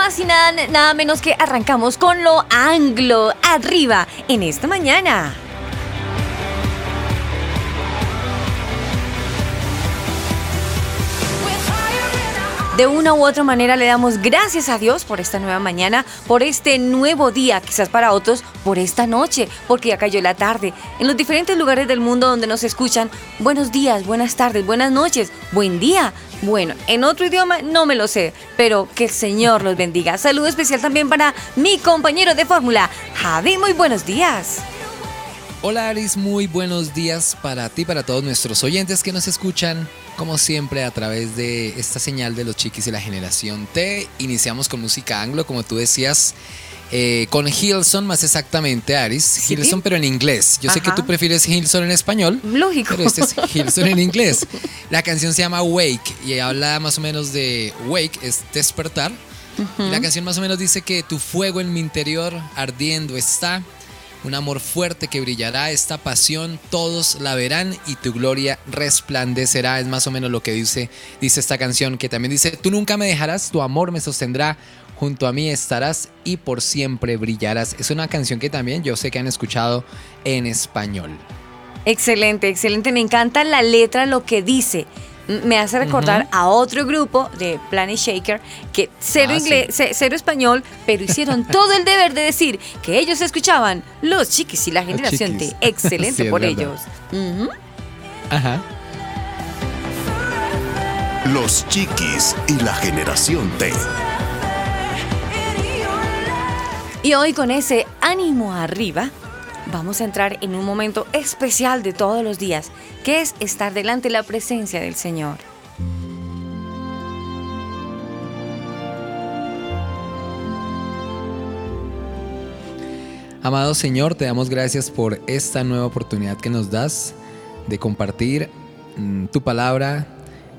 Más y nada, nada menos que arrancamos con lo anglo arriba en esta mañana. De una u otra manera le damos gracias a Dios por esta nueva mañana, por este nuevo día, quizás para otros por esta noche, porque ya cayó la tarde. En los diferentes lugares del mundo donde nos escuchan, buenos días, buenas tardes, buenas noches, buen día. Bueno, en otro idioma no me lo sé, pero que el Señor los bendiga. Saludo especial también para mi compañero de fórmula, Javi, muy buenos días. Hola Aris, muy buenos días para ti, para todos nuestros oyentes que nos escuchan, como siempre a través de esta señal de los chiquis y la generación T. Iniciamos con música anglo, como tú decías, eh, con Hilson, más exactamente, Aris. Hilson, pero en inglés. Yo sé que tú prefieres Hilson en español. Lógico. Pero este es Hilson en inglés. La canción se llama Wake y habla más o menos de Wake, es despertar. y la canción más o menos dice que tu fuego en mi interior ardiendo está un amor fuerte que brillará, esta pasión todos la verán y tu gloria resplandecerá. Es más o menos lo que dice, dice esta canción, que también dice, tú nunca me dejarás, tu amor me sostendrá, junto a mí estarás y por siempre brillarás. Es una canción que también yo sé que han escuchado en español. Excelente, excelente. Me encanta la letra, lo que dice me hace recordar a otro grupo de Planet Shaker que cero, ah, inglés, cero español, pero hicieron todo el deber de decir que ellos escuchaban Los Chiquis y la generación T. Excelente por ellos. Ajá. Los Chiquis y la generación T. Y hoy con ese ánimo arriba, vamos a entrar en un momento especial de todos los días, que es estar delante de la presencia del Señor. Amado Señor, te damos gracias por esta nueva oportunidad que nos das de compartir mm, tu palabra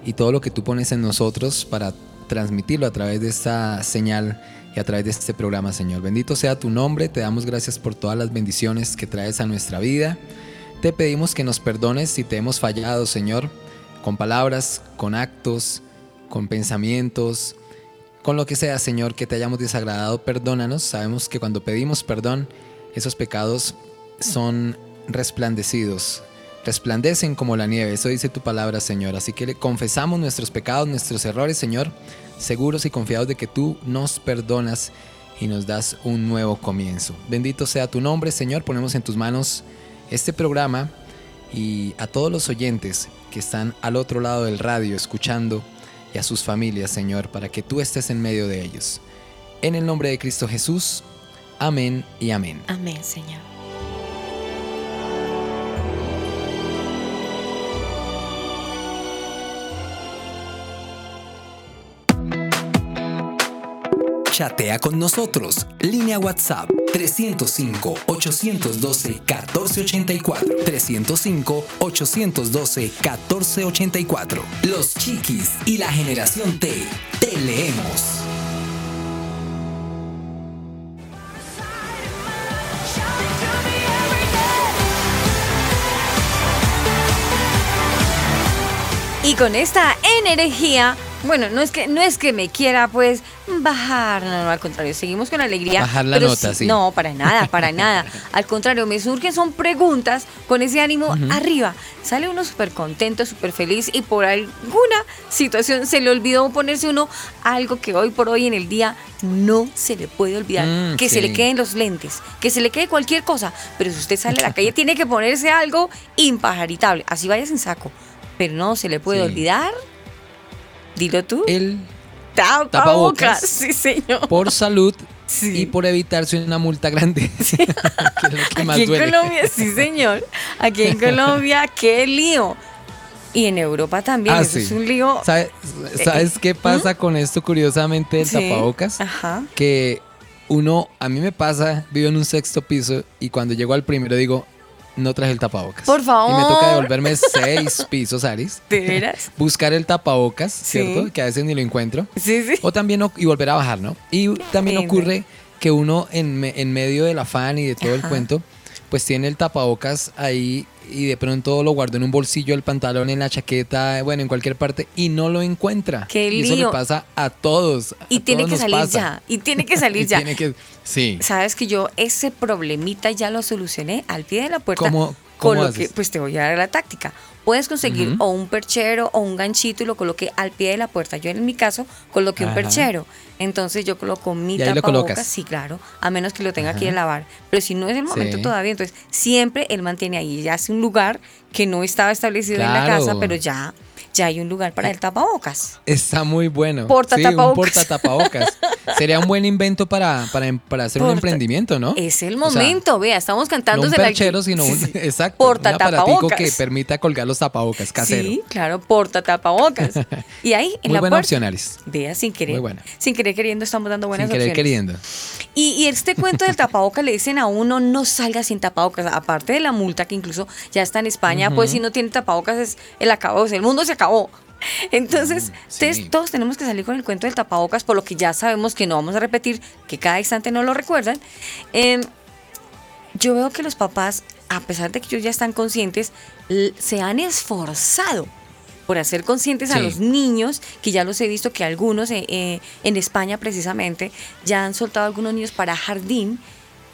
y todo lo que tú pones en nosotros para transmitirlo a través de esta señal y a través de este programa, Señor. Bendito sea tu nombre, te damos gracias por todas las bendiciones que traes a nuestra vida. Te pedimos que nos perdones si te hemos fallado, Señor, con palabras, con actos, con pensamientos, con lo que sea, Señor, que te hayamos desagradado, perdónanos. Sabemos que cuando pedimos perdón, esos pecados son resplandecidos, resplandecen como la nieve. Eso dice tu palabra, Señor. Así que le confesamos nuestros pecados, nuestros errores, Señor seguros y confiados de que tú nos perdonas y nos das un nuevo comienzo. Bendito sea tu nombre, Señor. Ponemos en tus manos este programa y a todos los oyentes que están al otro lado del radio escuchando y a sus familias, Señor, para que tú estés en medio de ellos. En el nombre de Cristo Jesús. Amén y amén. Amén, Señor. Chatea con nosotros. Línea WhatsApp 305-812-1484. 305-812-1484. Los Chiquis y la generación T. Te leemos. Y con esta energía, bueno, no es que no es que me quiera pues bajar, no, no, al contrario, seguimos con alegría. Bajar la pero nota, sí. No, para nada, para nada. Al contrario, me surgen son preguntas con ese ánimo arriba. Sale uno súper contento, súper feliz y por alguna situación se le olvidó ponerse uno algo que hoy por hoy en el día no se le puede olvidar. Mm, que se le queden los lentes, que se le quede cualquier cosa. Pero si usted sale a la calle tiene que ponerse algo impajaritable. Así vaya sin saco. Pero no se le puede olvidar. Dilo tú. El tapabocas. tapabocas. Sí, señor. por salud Sí. y por evitarse una multa grande. que es lo que más Aquí en duele. Colombia, sí, señor. Aquí en Colombia, qué lío. Y en Europa también, Ah, eso sí. es un lío. ¿Sabe- ¿Sabes qué pasa con esto curiosamente del ¿Mm? Sí. tapabocas? Ajá. Que uno, a mí me pasa, vivo en un sexto piso y cuando llego al primero digo, no traje el tapabocas. Por favor. Y me toca devolverme seis pisos, Aris. ¿De veras? Buscar el tapabocas, Sí. ¿cierto? Que a veces ni lo encuentro. Sí, sí. O también, y volver a bajar, ¿no? Y también ocurre que uno en, en medio del afán y de todo el cuento, pues tiene el tapabocas ahí y de pronto lo guarda en un bolsillo del pantalón, en la chaqueta, bueno, en cualquier parte y no lo encuentra. ¡Qué y eso lío! le pasa a todos. a Y tiene todos que salir pasa. ya. Y tiene que salir ya. tiene que, sí. Sabes que yo ese problemita ya lo solucioné al pie de la puerta. ¿Cómo- con lo que, pues te voy a dar la táctica. Puedes conseguir o un perchero o un ganchito y lo coloqué al pie de la puerta. Yo en mi caso coloqué un perchero. Entonces yo coloco mi tapabocas. Sí, claro. A menos que lo tenga que lavar. Pero si no es el momento Sí. todavía, entonces siempre él mantiene ahí. Ya hace un lugar que no estaba establecido en la casa, pero ya, ya hay un lugar para el tapabocas. Está muy bueno. Porta sí, un tapabocas. porta tapabocas. Sería un buen invento para, para, em- para hacer un Porta- emprendimiento, ¿no? Es el O sea, momento, vea, estamos cantando no un perchero, sino un, exacto, porta un tapabocas. que permita colgar los tapabocas casero. Sí, claro, porta tapabocas. Y ahí en Muy la buena puerta. opción, Alice. Vea, sin querer. Muy buena. Sin querer queriendo estamos dando buenas Sin querer opciones. queriendo. Y, y este cuento del tapabocas le dicen a uno no salga sin tapabocas, aparte de la multa que incluso ya está en España, pues si no tiene tapabocas es el acabó, el mundo se acabó. Entonces, Mm, sí. entonces, todos tenemos que salir con el cuento del tapabocas, por lo que ya sabemos que no vamos a repetir, que cada instante no lo recuerdan. Em, yo veo que los papás, a pesar de que ellos ya están conscientes, se han esforzado por hacer conscientes a Sí. los niños, que ya los he visto que algunos eh, eh, en España precisamente ya han soltado algunos niños para jardín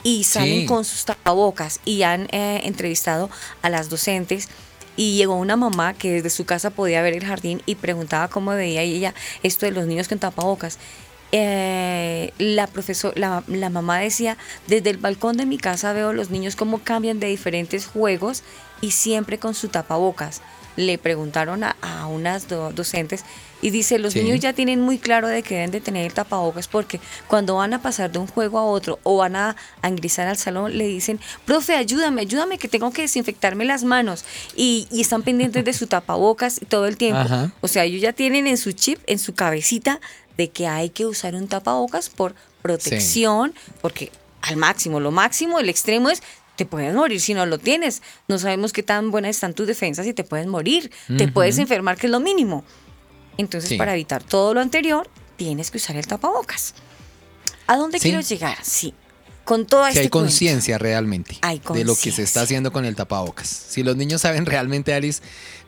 y salen Sí. con sus tapabocas y han eh, entrevistado a las docentes. Y llegó una mamá que desde su casa podía ver el jardín y preguntaba cómo veía ella esto de los niños con tapabocas. Eh, la, profesor, la, la mamá decía, desde el balcón de mi casa veo los niños cómo cambian de diferentes juegos y siempre con su tapabocas. Le preguntaron a, a unas do- docentes y dice, los Sí. niños ya tienen muy claro de que deben de tener el tapabocas porque cuando van a pasar de un juego a otro o van a, a ingresar al salón, le dicen, profe, ayúdame, ayúdame que tengo que desinfectarme las manos. Y, y están pendientes de su tapabocas todo el tiempo. Ajá. O sea, ellos ya tienen en su chip, en su cabecita, de que hay que usar un tapabocas por protección, porque al máximo, lo máximo, el extremo es te puedes morir si no lo tienes. No sabemos qué tan buenas están tus defensas y te puedes morir. Te puedes enfermar, que es lo mínimo. Entonces, Sí. para evitar todo lo anterior, tienes que usar el tapabocas. ¿A dónde Sí. quiero llegar? Sí. Con toda Que este hay cuento. conciencia realmente Hay de lo que se está haciendo con el tapabocas. Si los niños saben realmente, Alice,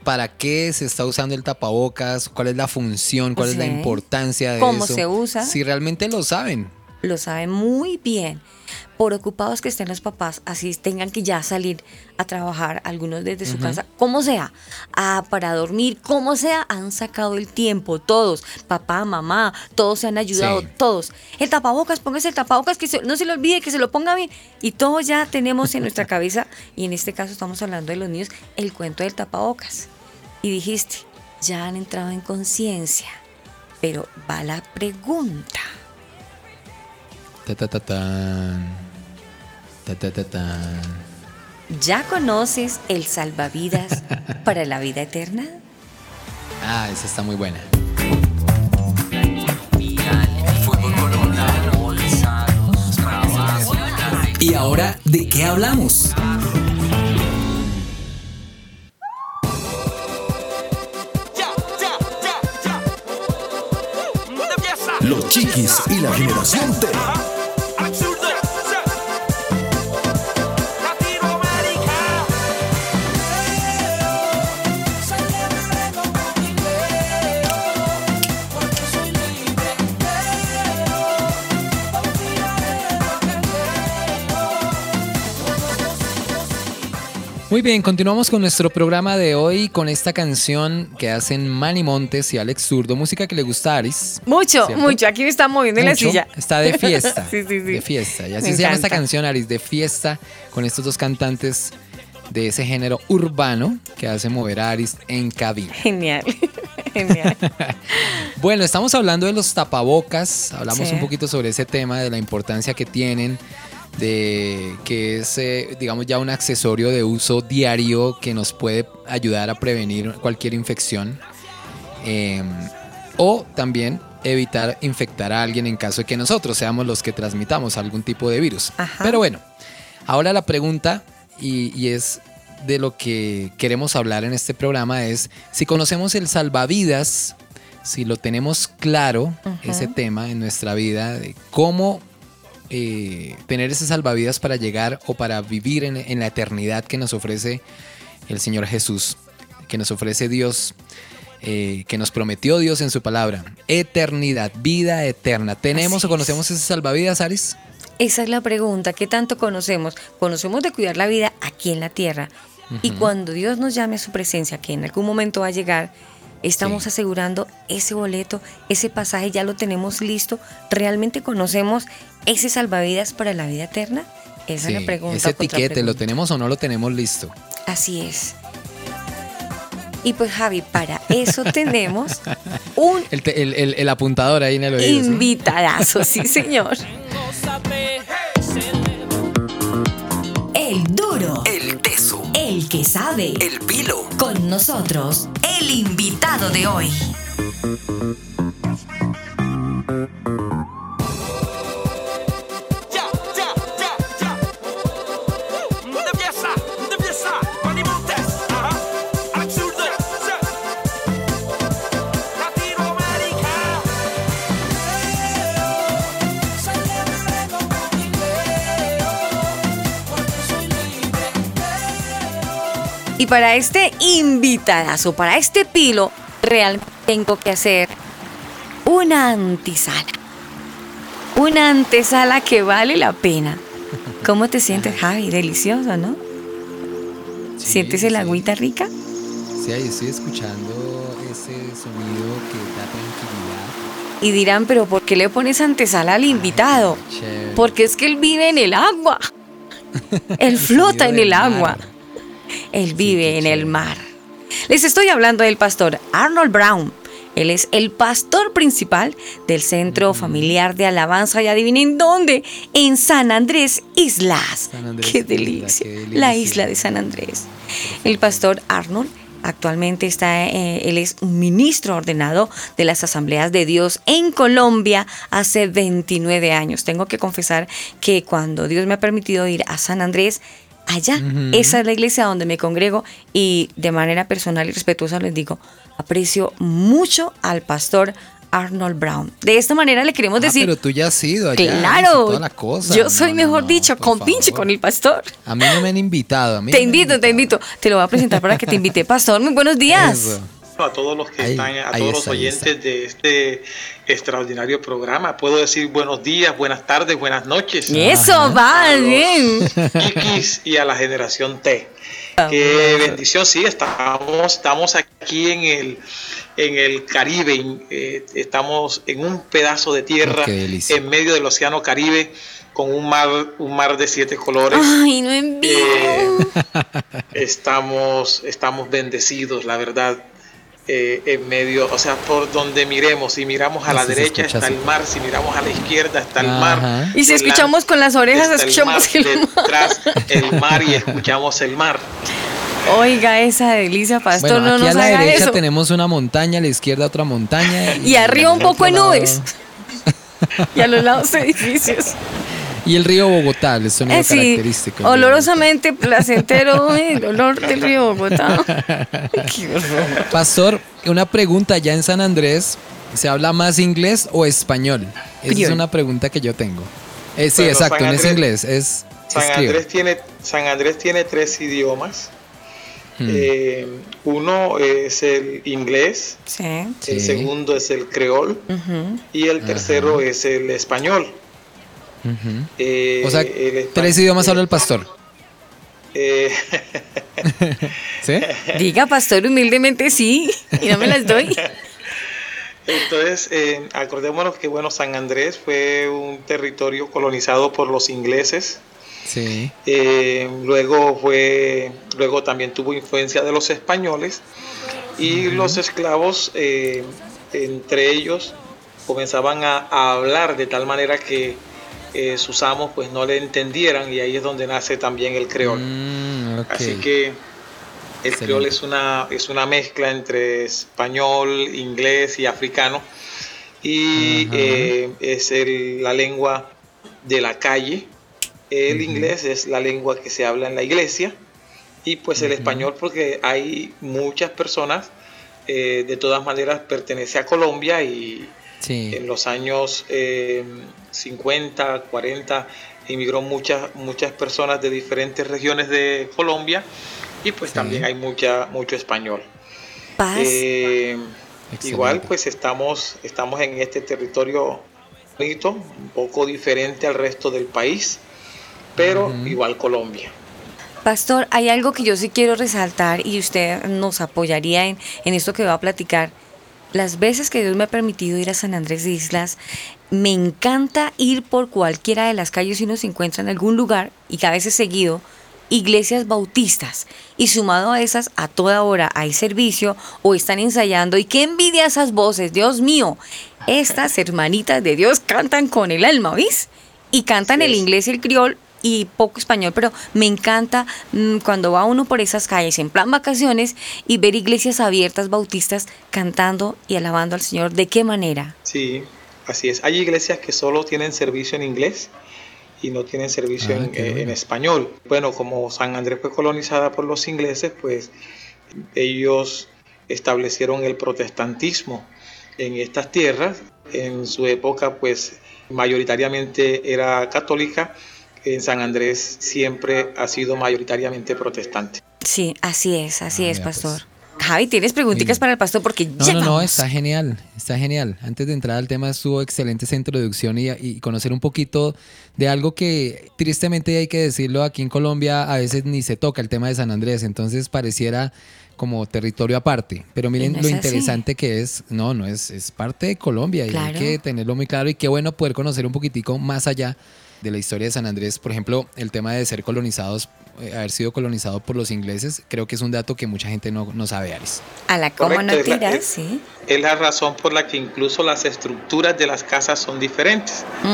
para qué se está usando el tapabocas, cuál es la función, cuál es la importancia de Cómo eso. se usa. Si realmente lo saben. Lo sabe muy bien. Por ocupados que estén los papás, así tengan que ya salir a trabajar, algunos desde su casa, como sea, para dormir, como sea, han sacado el tiempo, todos, papá, mamá, todos se han ayudado, Sí. todos. El tapabocas, póngase el tapabocas, que se- no se le olvide, que se lo ponga bien. Y todos ya tenemos en nuestra cabeza, y en este caso estamos hablando de los niños, el cuento del tapabocas. Y dijiste, ya han entrado en conciencia, pero va la pregunta. Ta, ta, ¿Ya conoces el salvavidas para la vida eterna? Ah, esa está muy buena. Y ahora, ¿de qué hablamos? Los chiquis y la generación T. Muy bien, continuamos con nuestro programa de hoy con esta canción que hacen Manny Montes y Alex Zurdo, música que le gusta a Aris. Mucho, ¿cierto? mucho. Aquí me está moviendo en la silla. Está de fiesta. Sí, sí, sí. De fiesta. Y así Me se llama esta canción, Aris, de fiesta, con estos dos cantantes de ese género urbano que hace mover a Aris en cabina. Genial. Genial. Bueno, estamos hablando de los tapabocas, hablamos Sí. un poquito sobre ese tema, de la importancia que tienen, de que es, eh, digamos, ya un accesorio de uso diario que nos puede ayudar a prevenir cualquier infección. eh, o también evitar infectar a alguien en caso de que nosotros seamos los que transmitamos algún tipo de virus. Ajá. Pero bueno, ahora la pregunta, y, y es de lo que queremos hablar en este programa, es si conocemos el salvavidas, si lo tenemos claro, ese tema en nuestra vida, de cómo eh, tener ese salvavidas para llegar o para vivir en, en la eternidad que nos ofrece el Señor Jesús, que nos ofrece Dios, eh, que nos prometió Dios en su palabra. Eternidad, vida eterna. ¿Tenemos o conocemos es. ese salvavidas, Aris? Esa es la pregunta. ¿Qué tanto conocemos? Conocemos de cuidar la vida aquí en la tierra. Y cuando Dios nos llame a su presencia, que en algún momento va a llegar, estamos Sí. asegurando ese boleto, ese pasaje, ya lo tenemos listo. ¿Realmente conocemos ese salvavidas para la vida eterna? Esa es la pregunta. ese etiquete, ¿lo tenemos o no lo tenemos listo? Así es. Y pues Javi, para eso tenemos un El, te- el- el- el apuntador ahí en el oído. ¿sí? invitadazo, sí señor. El duro. El teso. El que sabe. El pilo. Con nosotros, el invitado de hoy. Para este invitadazo, para este pilo, realmente tengo que hacer una antesala. Una antesala que vale la pena. ¿Cómo te sientes, Javi? Delicioso, ¿no? Sí, ¿Sientes el sí. agüita rica? Sí, ahí estoy escuchando ese sonido que da tranquilidad. Y dirán, pero ¿por qué le pones antesala al invitado? Porque es que él vive en el agua. Él flota en el mar. Él vive en el mar. Les estoy hablando del pastor Arnold Brown. Él es el pastor principal del Centro Familiar de Alabanza y adivinen dónde, en San Andrés Islas. San Andrés qué, delicia. qué La isla de San Andrés. El pastor Arnold actualmente está, eh, él es un ministro ordenado de las Asambleas de Dios en Colombia hace 29 años. Tengo que confesar que cuando Dios me ha permitido ir a San Andrés, allá, esa es la iglesia donde me congrego y de manera personal y respetuosa les digo, aprecio mucho al pastor Arnold Brown. De esta manera le queremos Ah, decir, pero tú ya has ido allá. claro, toda la cosa. yo No, soy no, mejor no, dicho, compinche favor. con el pastor. A mí no me han invitado. A mí Te no invito, te invito. Te lo voy a presentar para que te invite. Pastor, muy buenos días. Eso. A todos los que Ahí- están, a todos está, los oyentes de este extraordinario programa. Puedo decir buenos días, buenas tardes, buenas noches. Eso va bien. X y a la generación T. Qué bendición, sí, estamos, estamos aquí en el, en el Caribe, en, eh, estamos en un pedazo de tierra en medio del Océano Caribe con un mar, un mar de siete colores. Ay, no envío. Eh, estamos, estamos bendecidos, la verdad, eh, en medio, o sea, por donde miremos, si miramos a la derecha está el mar, si miramos a la izquierda está el Ajá. mar. Y si escuchamos con las orejas, escuchamos el el mar, mar. detrás el mar y escuchamos el mar. Oiga, esa delicia, pastor, Bueno, no aquí nos a la haga derecha eso. tenemos una montaña, a la izquierda otra montaña. Y arriba un poco de nubes. Y a los lados edificios. Y el río Bogotá, el sonido Eh, sí, característico. olorosamente placentero el olor del río Bogotá. Qué horror. Pastor, una pregunta, ya en San Andrés, ¿se habla más inglés o español? Esa es una pregunta que yo tengo. Eh, sí, Bueno, exacto, San no es Andrés- inglés, es, San. Andrés tiene San Andrés tiene tres idiomas. Hmm. Eh, uno es el inglés, Sí. Sí. el segundo es el creol y el tercero es el español. Eh, O sea, el espa- tres idiomas habla el pastor. eh, ¿Sí? Diga, pastor, humildemente sí, y no me las doy. entonces, eh, acordémonos que bueno, San Andrés fue un territorio colonizado por los ingleses. Sí. Eh, luego fue, luego también tuvo influencia de los españoles y los esclavos eh, entre ellos comenzaban a, a hablar de tal manera que eh, sus amos pues no le entendieran y ahí es donde nace también el creol. Mm. Así que el Excelente. creol es una, es una mezcla entre español, inglés y africano y eh, es el- la lengua de la calle. El inglés es la lengua que se habla en la iglesia y pues el español porque hay muchas personas, eh, de todas maneras pertenece a Colombia y Sí. en los años eh, 50, 40 emigró muchas, muchas personas de diferentes regiones de Colombia y pues Sí. también hay mucha, mucho español. Paz. Eh, igual pues estamos, estamos en este territorio bonito, un poco diferente al resto del país, pero igual Colombia. Pastor, hay algo que yo sí quiero resaltar y usted nos apoyaría en, en esto que va a platicar. Las veces que Dios me ha permitido ir a San Andrés de Islas, me encanta ir por cualquiera de las calles y uno se encuentra en algún lugar, y cada vez es seguido, iglesias bautistas. Y sumado a esas, a toda hora hay servicio o están ensayando. Y qué envidia esas voces, Dios mío. Estas hermanitas de Dios cantan con el alma, ¿vís? Y cantan el inglés y el criol y poco español, pero me encanta mm, cuando va uno por esas calles en plan vacaciones y ver iglesias abiertas bautistas cantando y alabando al Señor. ¿De qué manera? Sí, así es. Hay iglesias que solo tienen servicio en inglés y no tienen servicio Ah, en, eh, bueno. en español. Bueno, como San Andrés fue colonizada por los ingleses, pues ellos establecieron el protestantismo en estas tierras. En su época, pues mayoritariamente era católica. En San Andrés siempre ha sido mayoritariamente protestante. Sí, así es, así Ah, es, pues. Javi, ¿tienes preguntitas para el pastor? Porque No, ya no, no, está genial, está genial. Antes de entrar al tema estuvo excelente esa introducción y, y conocer un poquito de algo que tristemente hay que decirlo aquí en Colombia a veces ni se toca el tema de San Andrés, entonces pareciera como territorio aparte. Pero miren no lo así. interesante que es, no, no es, es parte de Colombia y Claro. hay que tenerlo muy claro y qué bueno poder conocer un poquitico más allá de la historia de San Andrés, por ejemplo, el tema de ser colonizados, eh, haber sido colonizado por los ingleses, creo que es un dato que mucha gente no, no sabe, Aris. A la coma no Correcto, es la- tiras, es- sí. Es la razón por la que incluso las estructuras de las casas son diferentes. Mm,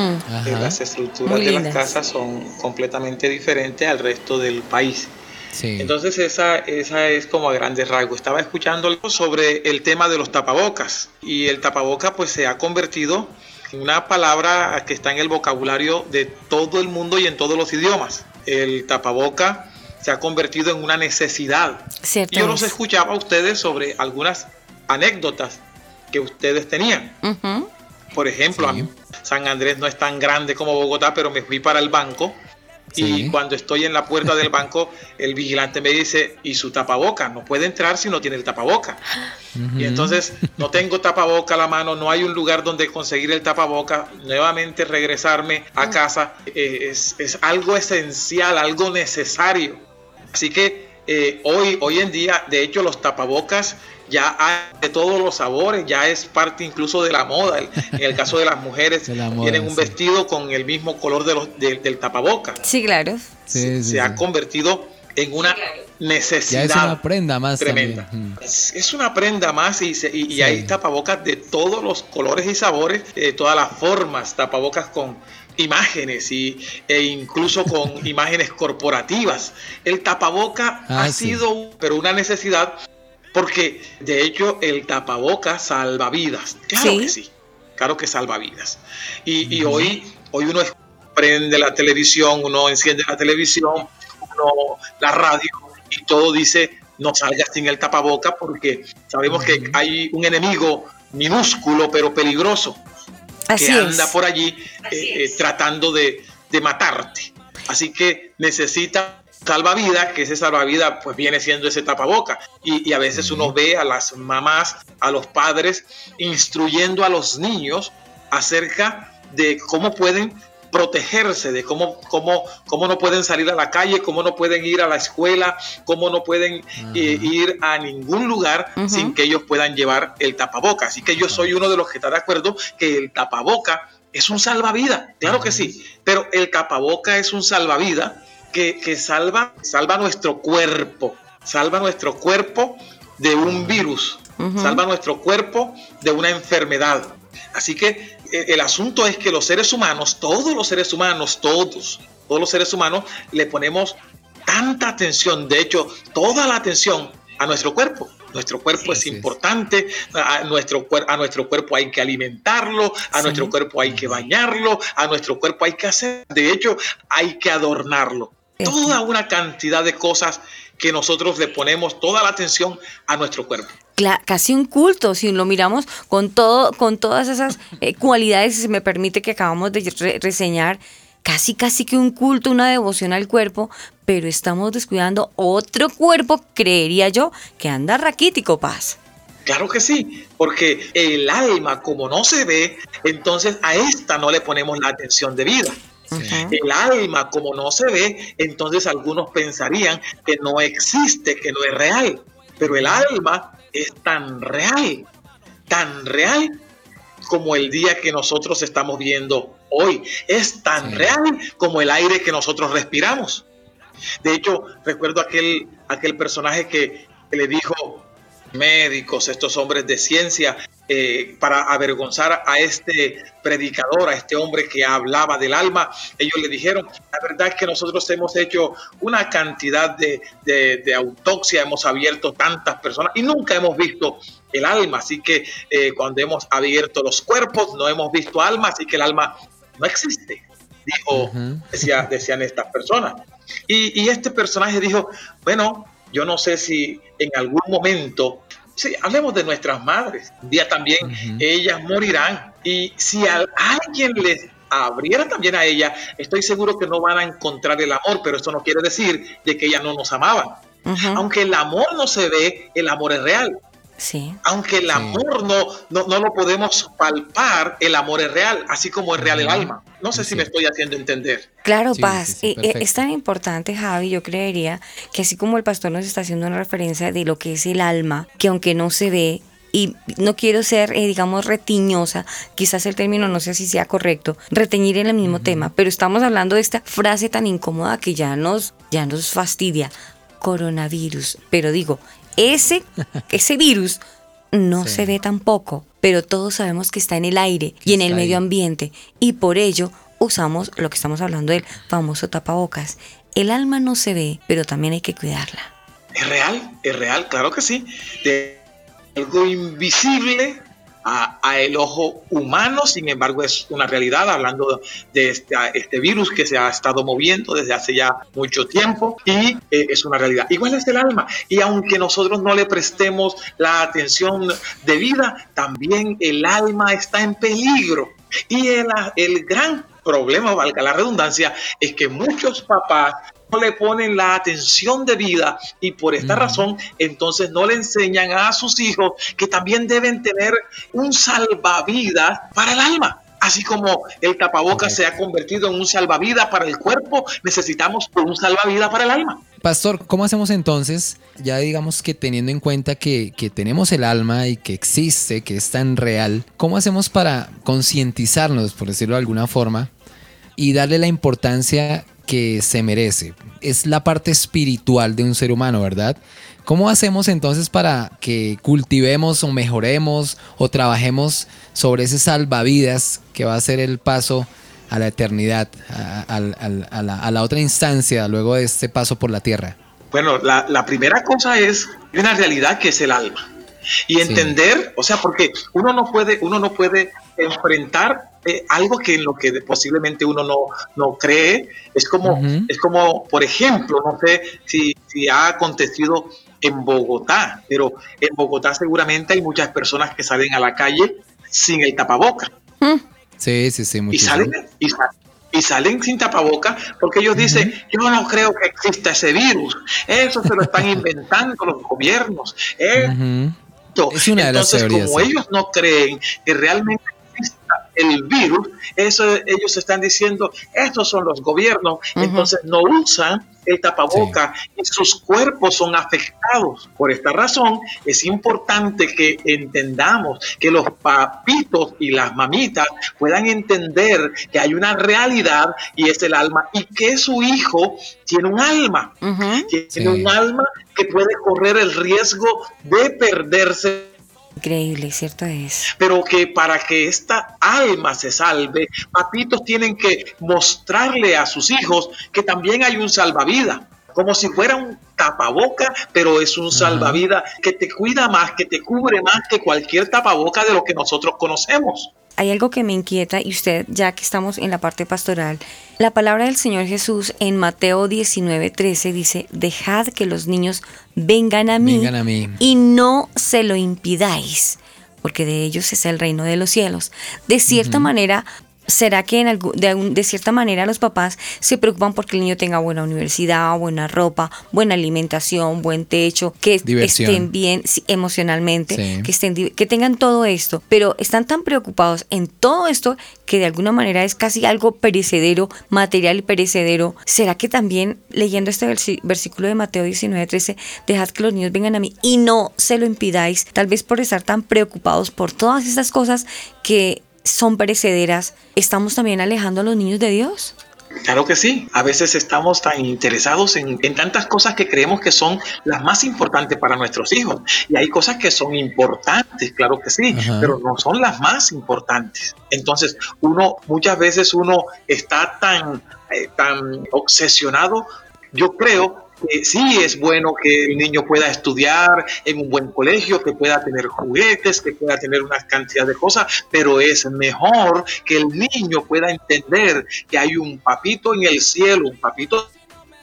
Eh. Las estructuras Muy de las casas son completamente diferentes al resto del país. Sí. Entonces esa, esa es como a grandes rasgos. Estaba escuchando algo sobre el tema de los tapabocas y el tapaboca pues se ha convertido una palabra que está en el vocabulario de todo el mundo y en todos los idiomas. El tapaboca se ha convertido en una necesidad. Cierto Y yo los es. escuchaba a ustedes sobre algunas anécdotas que ustedes tenían. Por ejemplo, Sí. a mí, San Andrés no es tan grande como Bogotá, pero me fui para el banco Sí. y cuando estoy en la puerta del banco, el vigilante me dice, ¿y su tapaboca? No puede entrar si no tiene el tapaboca. Y entonces no tengo tapaboca a la mano, no hay un lugar donde conseguir el tapaboca, nuevamente regresarme a casa eh, es, es algo esencial, algo necesario. Así que eh, hoy, hoy en día, de hecho, los tapabocas ya hay de todos los sabores, ya es parte incluso de la moda. En el caso de las mujeres, De la moda, tienen un sí. vestido con el mismo color de los, de- del tapaboca. Sí, claro. Sí, se sí, se ha convertido en una Ya necesidad es una prenda más tremenda. también. Mm. Es, es una prenda más y, se- y- y Sí. hay tapabocas de todos los colores y sabores, de todas las formas, tapabocas con imágenes y, e incluso con imágenes corporativas. El tapaboca Ah, ha sí. sido pero una necesidad porque de hecho el tapaboca salva vidas. Claro Sí. que sí, claro que salva vidas. Y, y hoy, hoy uno prende la televisión, uno enciende la televisión, uno la radio y todo dice no salgas sin el tapaboca porque sabemos que hay un enemigo minúsculo pero peligroso Así que es. anda por allí eh, eh, tratando de, de matarte. Así que necesita salvavidas, que ese salvavidas pues viene siendo ese tapaboca. Y, y a veces uno ve a las mamás, a los padres, instruyendo a los niños acerca de cómo pueden protegerse, de cómo, cómo, cómo no pueden salir a la calle, cómo no pueden ir a la escuela, cómo no pueden eh, ir a ningún lugar sin que ellos puedan llevar el tapaboca. Así que yo soy uno de los que está de acuerdo que el tapaboca es un salvavidas, claro que sí, pero el tapaboca es un salvavidas que, que salva, salva nuestro cuerpo, salva nuestro cuerpo de un virus, salva nuestro cuerpo de una enfermedad. Así que eh, el asunto es que los seres humanos, todos los seres humanos, todos, todos los seres humanos, le ponemos tanta atención, de hecho, toda la atención a nuestro cuerpo. Nuestro cuerpo es importante, a nuestro, a nuestro cuerpo hay que alimentarlo, a Sí. nuestro cuerpo hay que bañarlo, a nuestro cuerpo hay que hacer, de hecho, hay que adornarlo. Toda una cantidad de cosas que nosotros le ponemos toda la atención a nuestro cuerpo. Cla- casi un culto, si lo miramos con todo, con todas esas eh, cualidades, si se me permite que acabamos de re- reseñar, casi casi que un culto, una devoción al cuerpo, pero estamos descuidando otro cuerpo, creería yo, que anda raquítico, paz. Claro que sí, porque el alma como no se ve, entonces a esta no le ponemos la atención debida. El alma como no se ve, entonces algunos pensarían que no existe, que no es real. Pero el alma es tan real, tan real como el día que nosotros estamos viendo hoy. Es tan Sí. real como el aire que nosotros respiramos. De hecho, recuerdo aquel, aquel personaje que, que le dijo médicos, estos hombres de ciencia, eh, para avergonzar a este predicador, a este hombre que hablaba del alma, ellos le dijeron, la verdad es que nosotros hemos hecho una cantidad de, de- de autopsia, hemos abierto tantas personas y nunca hemos visto el alma, así que eh, cuando hemos abierto los cuerpos no hemos visto alma, así que el alma no existe, dijo, Ujú. decía, decían estas personas. Y, y este personaje dijo, bueno, yo no sé si en algún momento, sí, hablemos de nuestras madres, un día también ellas morirán. Y si a alguien les abriera también a ella, estoy seguro que no van a encontrar el amor, pero esto no quiere decir de que ellas no nos amaban. Aunque el amor no se ve, el amor es real. Sí. Aunque el amor no, no, no lo podemos palpar, el amor es real, así como es real el alma. No sé si me estoy haciendo entender. Claro, Sí, Paz. sí, sí, eh, eh, es tan importante, Javi, yo creería que así como el pastor nos está haciendo una referencia de lo que es el alma, que aunque no se ve, y no quiero ser, eh, digamos, retiñosa, quizás el término no sé si sea correcto, reteñir en el mismo tema, pero estamos hablando de esta frase tan incómoda que ya nos, ya nos fastidia, coronavirus. Pero digo, ese, ese virus no Sí. se ve tampoco, pero todos sabemos que está en el aire y en el medio ambiente y por ello usamos lo que estamos hablando del famoso tapabocas. El alma no se ve, pero también hay que cuidarla. Es real, es real, claro que sí. De algo invisible a, el ojo humano, sin embargo es una realidad, hablando de este, este virus que se ha estado moviendo desde hace ya mucho tiempo y eh, es una realidad. Igual es el alma y aunque nosotros no le prestemos la atención debida, también el alma está en peligro. Y el, el gran problema, valga la redundancia, es que muchos papás no le ponen la atención debida y por esta razón entonces no le enseñan a sus hijos que también deben tener un salvavidas para el alma. Así como el tapabocas se ha convertido en un salvavidas para el cuerpo, necesitamos un salvavidas para el alma. Pastor, ¿cómo hacemos entonces? Ya digamos que teniendo en cuenta que, que tenemos el alma y que existe, que es tan real, ¿cómo hacemos para concientizarnos, por decirlo de alguna forma, y darle la importancia que se merece? Es la parte espiritual de un ser humano, ¿verdad? ¿Cómo hacemos entonces para que cultivemos o mejoremos o trabajemos sobre ese salvavidas que va a ser el paso a la eternidad, a, a- a- a la, otra instancia luego de este paso por la tierra? Bueno, la, la primera cosa es una realidad que es el alma. Y Sí. entender, o sea, porque uno no puede, uno no puede enfrentar eh, algo que en lo que posiblemente uno no, no cree. Es como, es como, por ejemplo, no sé si, si ha acontecido en Bogotá, pero en Bogotá seguramente hay muchas personas que salen a la calle sin el tapaboca Sí, sí, sí, y salen, y, sa- y salen sin tapaboca porque ellos dicen, yo no creo que exista ese virus, eso se lo están inventando los gobiernos. Eh. Es una de las Entonces, teorías, como ellos no creen que realmente el virus, eso ellos están diciendo, estos son los gobiernos, entonces no usan el tapaboca y sus cuerpos son afectados. Por esta razón, es importante que entendamos que los papitos y las mamitas puedan entender que hay una realidad y es el alma y que su hijo tiene un alma tiene Sí. un alma que puede correr el riesgo de perderse, Increíble, cierto es. pero que para que esta alma se salve, papitos tienen que mostrarle a sus hijos que también hay un salvavidas, como si fuera un tapaboca, pero es un salvavidas que te cuida más, que te cubre más que cualquier tapaboca de lo que nosotros conocemos. Hay algo que me inquieta y usted, ya que estamos en la parte pastoral, la palabra del Señor Jesús en Mateo 19:13 dice, dejad que los niños vengan a mí, Vengan a mí. y no se lo impidáis, porque de ellos es el reino de los cielos. De cierta manera, ¿será que en algu- de, de cierta manera los papás se preocupan porque el niño tenga buena universidad, buena ropa, buena alimentación, buen techo, que Diversión. estén bien sí, emocionalmente, Sí. que estén que tengan todo esto, pero están tan preocupados en todo esto que de alguna manera es casi algo perecedero, material perecedero. ¿Será que también leyendo este versículo de Mateo 19:13, dejad que los niños vengan a mí y no se lo impidáis, tal vez por estar tan preocupados por todas estas cosas que son perecederas, estamos también alejando a los niños de Dios? Claro que sí. A veces estamos tan interesados en, en tantas cosas que creemos que son las más importantes para nuestros hijos. Y hay cosas que son importantes, claro que sí, Ajá. pero no son las más importantes. Entonces, uno, muchas veces uno está tan, eh, tan obsesionado. Yo creo que sí es bueno que el niño pueda estudiar en un buen colegio, que pueda tener juguetes, que pueda tener una cantidad de cosas, pero es mejor que el niño pueda entender que hay un papito en el cielo, un papito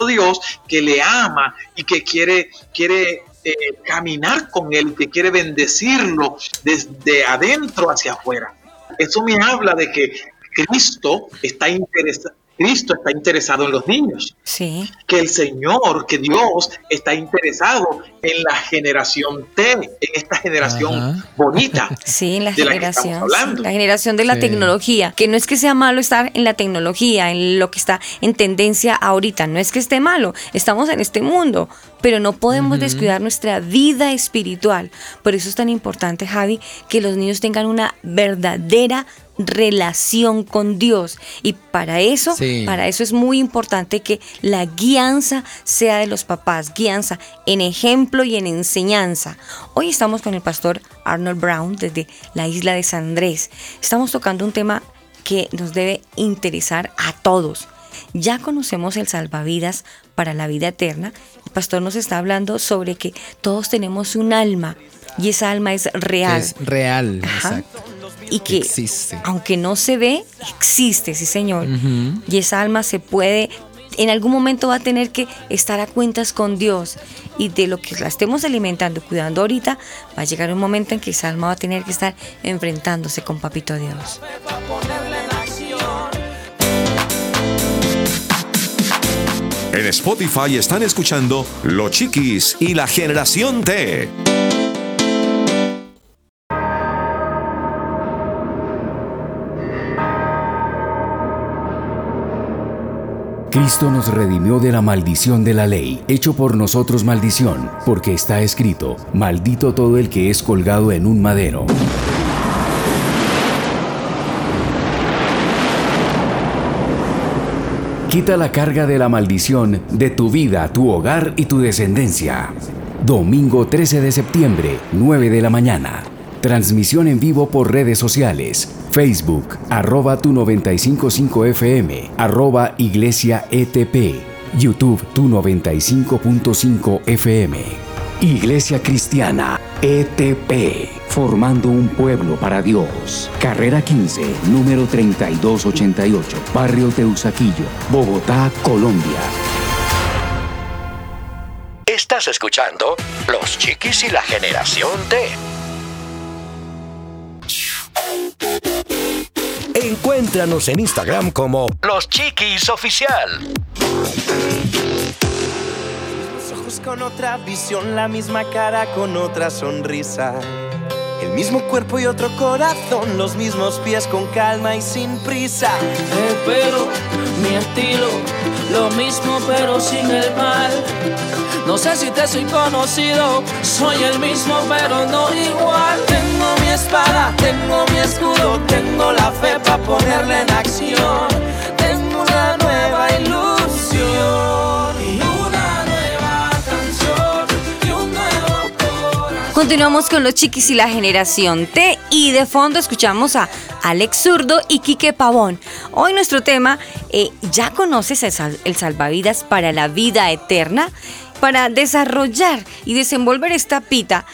Dios que le ama y que quiere, quiere eh, caminar con él, que quiere bendecirlo desde adentro hacia afuera. Eso me habla de que Cristo está interesado. Cristo está interesado en los niños, Sí. que el Señor, que Dios está interesado en la generación T, en esta generación Ajá. bonita. Sí, en la de la que generación, estamos hablando. sí, la generación de la Sí. tecnología, que no es que sea malo estar en la tecnología, en lo que está en tendencia ahorita, no es que esté malo, estamos en este mundo, pero no podemos descuidar nuestra vida espiritual. Por eso es tan importante, Javi, que los niños tengan una verdadera relación con Dios y para eso, Sí. para eso es muy importante que la guianza sea de los papás, guianza en ejemplo y en enseñanza. Hoy estamos con el pastor Arnold Brown desde la isla de San Andrés. Estamos tocando un tema que nos debe interesar a todos. Ya conocemos el salvavidas para la vida eterna. Pastor nos está hablando sobre que todos tenemos un alma y esa alma es real es real, Ajá. exacto. y que Existe. aunque no se ve, existe, sí señor. Y esa alma se puede, en algún momento va a tener que estar a cuentas con Dios. Y de lo que la estemos alimentando, cuidando ahorita, va a llegar un momento en que esa alma va a tener que estar enfrentándose con Papito Dios. En Spotify están escuchando Los Chiquis y la Generación T. Cristo nos redimió de la maldición de la ley, hecho por nosotros maldición, porque está escrito, maldito todo el que es colgado en un madero. Quita la carga de la maldición de tu vida, tu hogar y tu descendencia. Domingo 13 de septiembre, 9 de la mañana. Transmisión en vivo por redes sociales. Facebook, arroba tu 955 FM, arroba Iglesia ETP. YouTube, tu 95.5 FM. Iglesia Cristiana, ETP. Formando un pueblo para Dios. Carrera 15, número 3288, Barrio Teusaquillo, Bogotá, Colombia. Estás escuchando Los Chiquis y la Generación T. Encuéntranos en Instagram como Los Chiquis Oficial. Los ojos con otra visión, la misma cara con otra sonrisa. El mismo cuerpo y otro corazón, los mismos pies con calma y sin prisa. El pelo, mi estilo, lo mismo pero sin el mal. No sé si te soy conocido, soy el mismo pero no igual. Tengo mi espada, tengo mi escudo, tengo la fe para ponerla en acción. Continuamos con los chiquis y la generación T y de fondo escuchamos a Alex Zurdo y Quique Pavón. Hoy nuestro tema, eh, ¿ya conoces el, sal- el salvavidas para la vida eterna? Para desarrollar y desenvolver esta pita,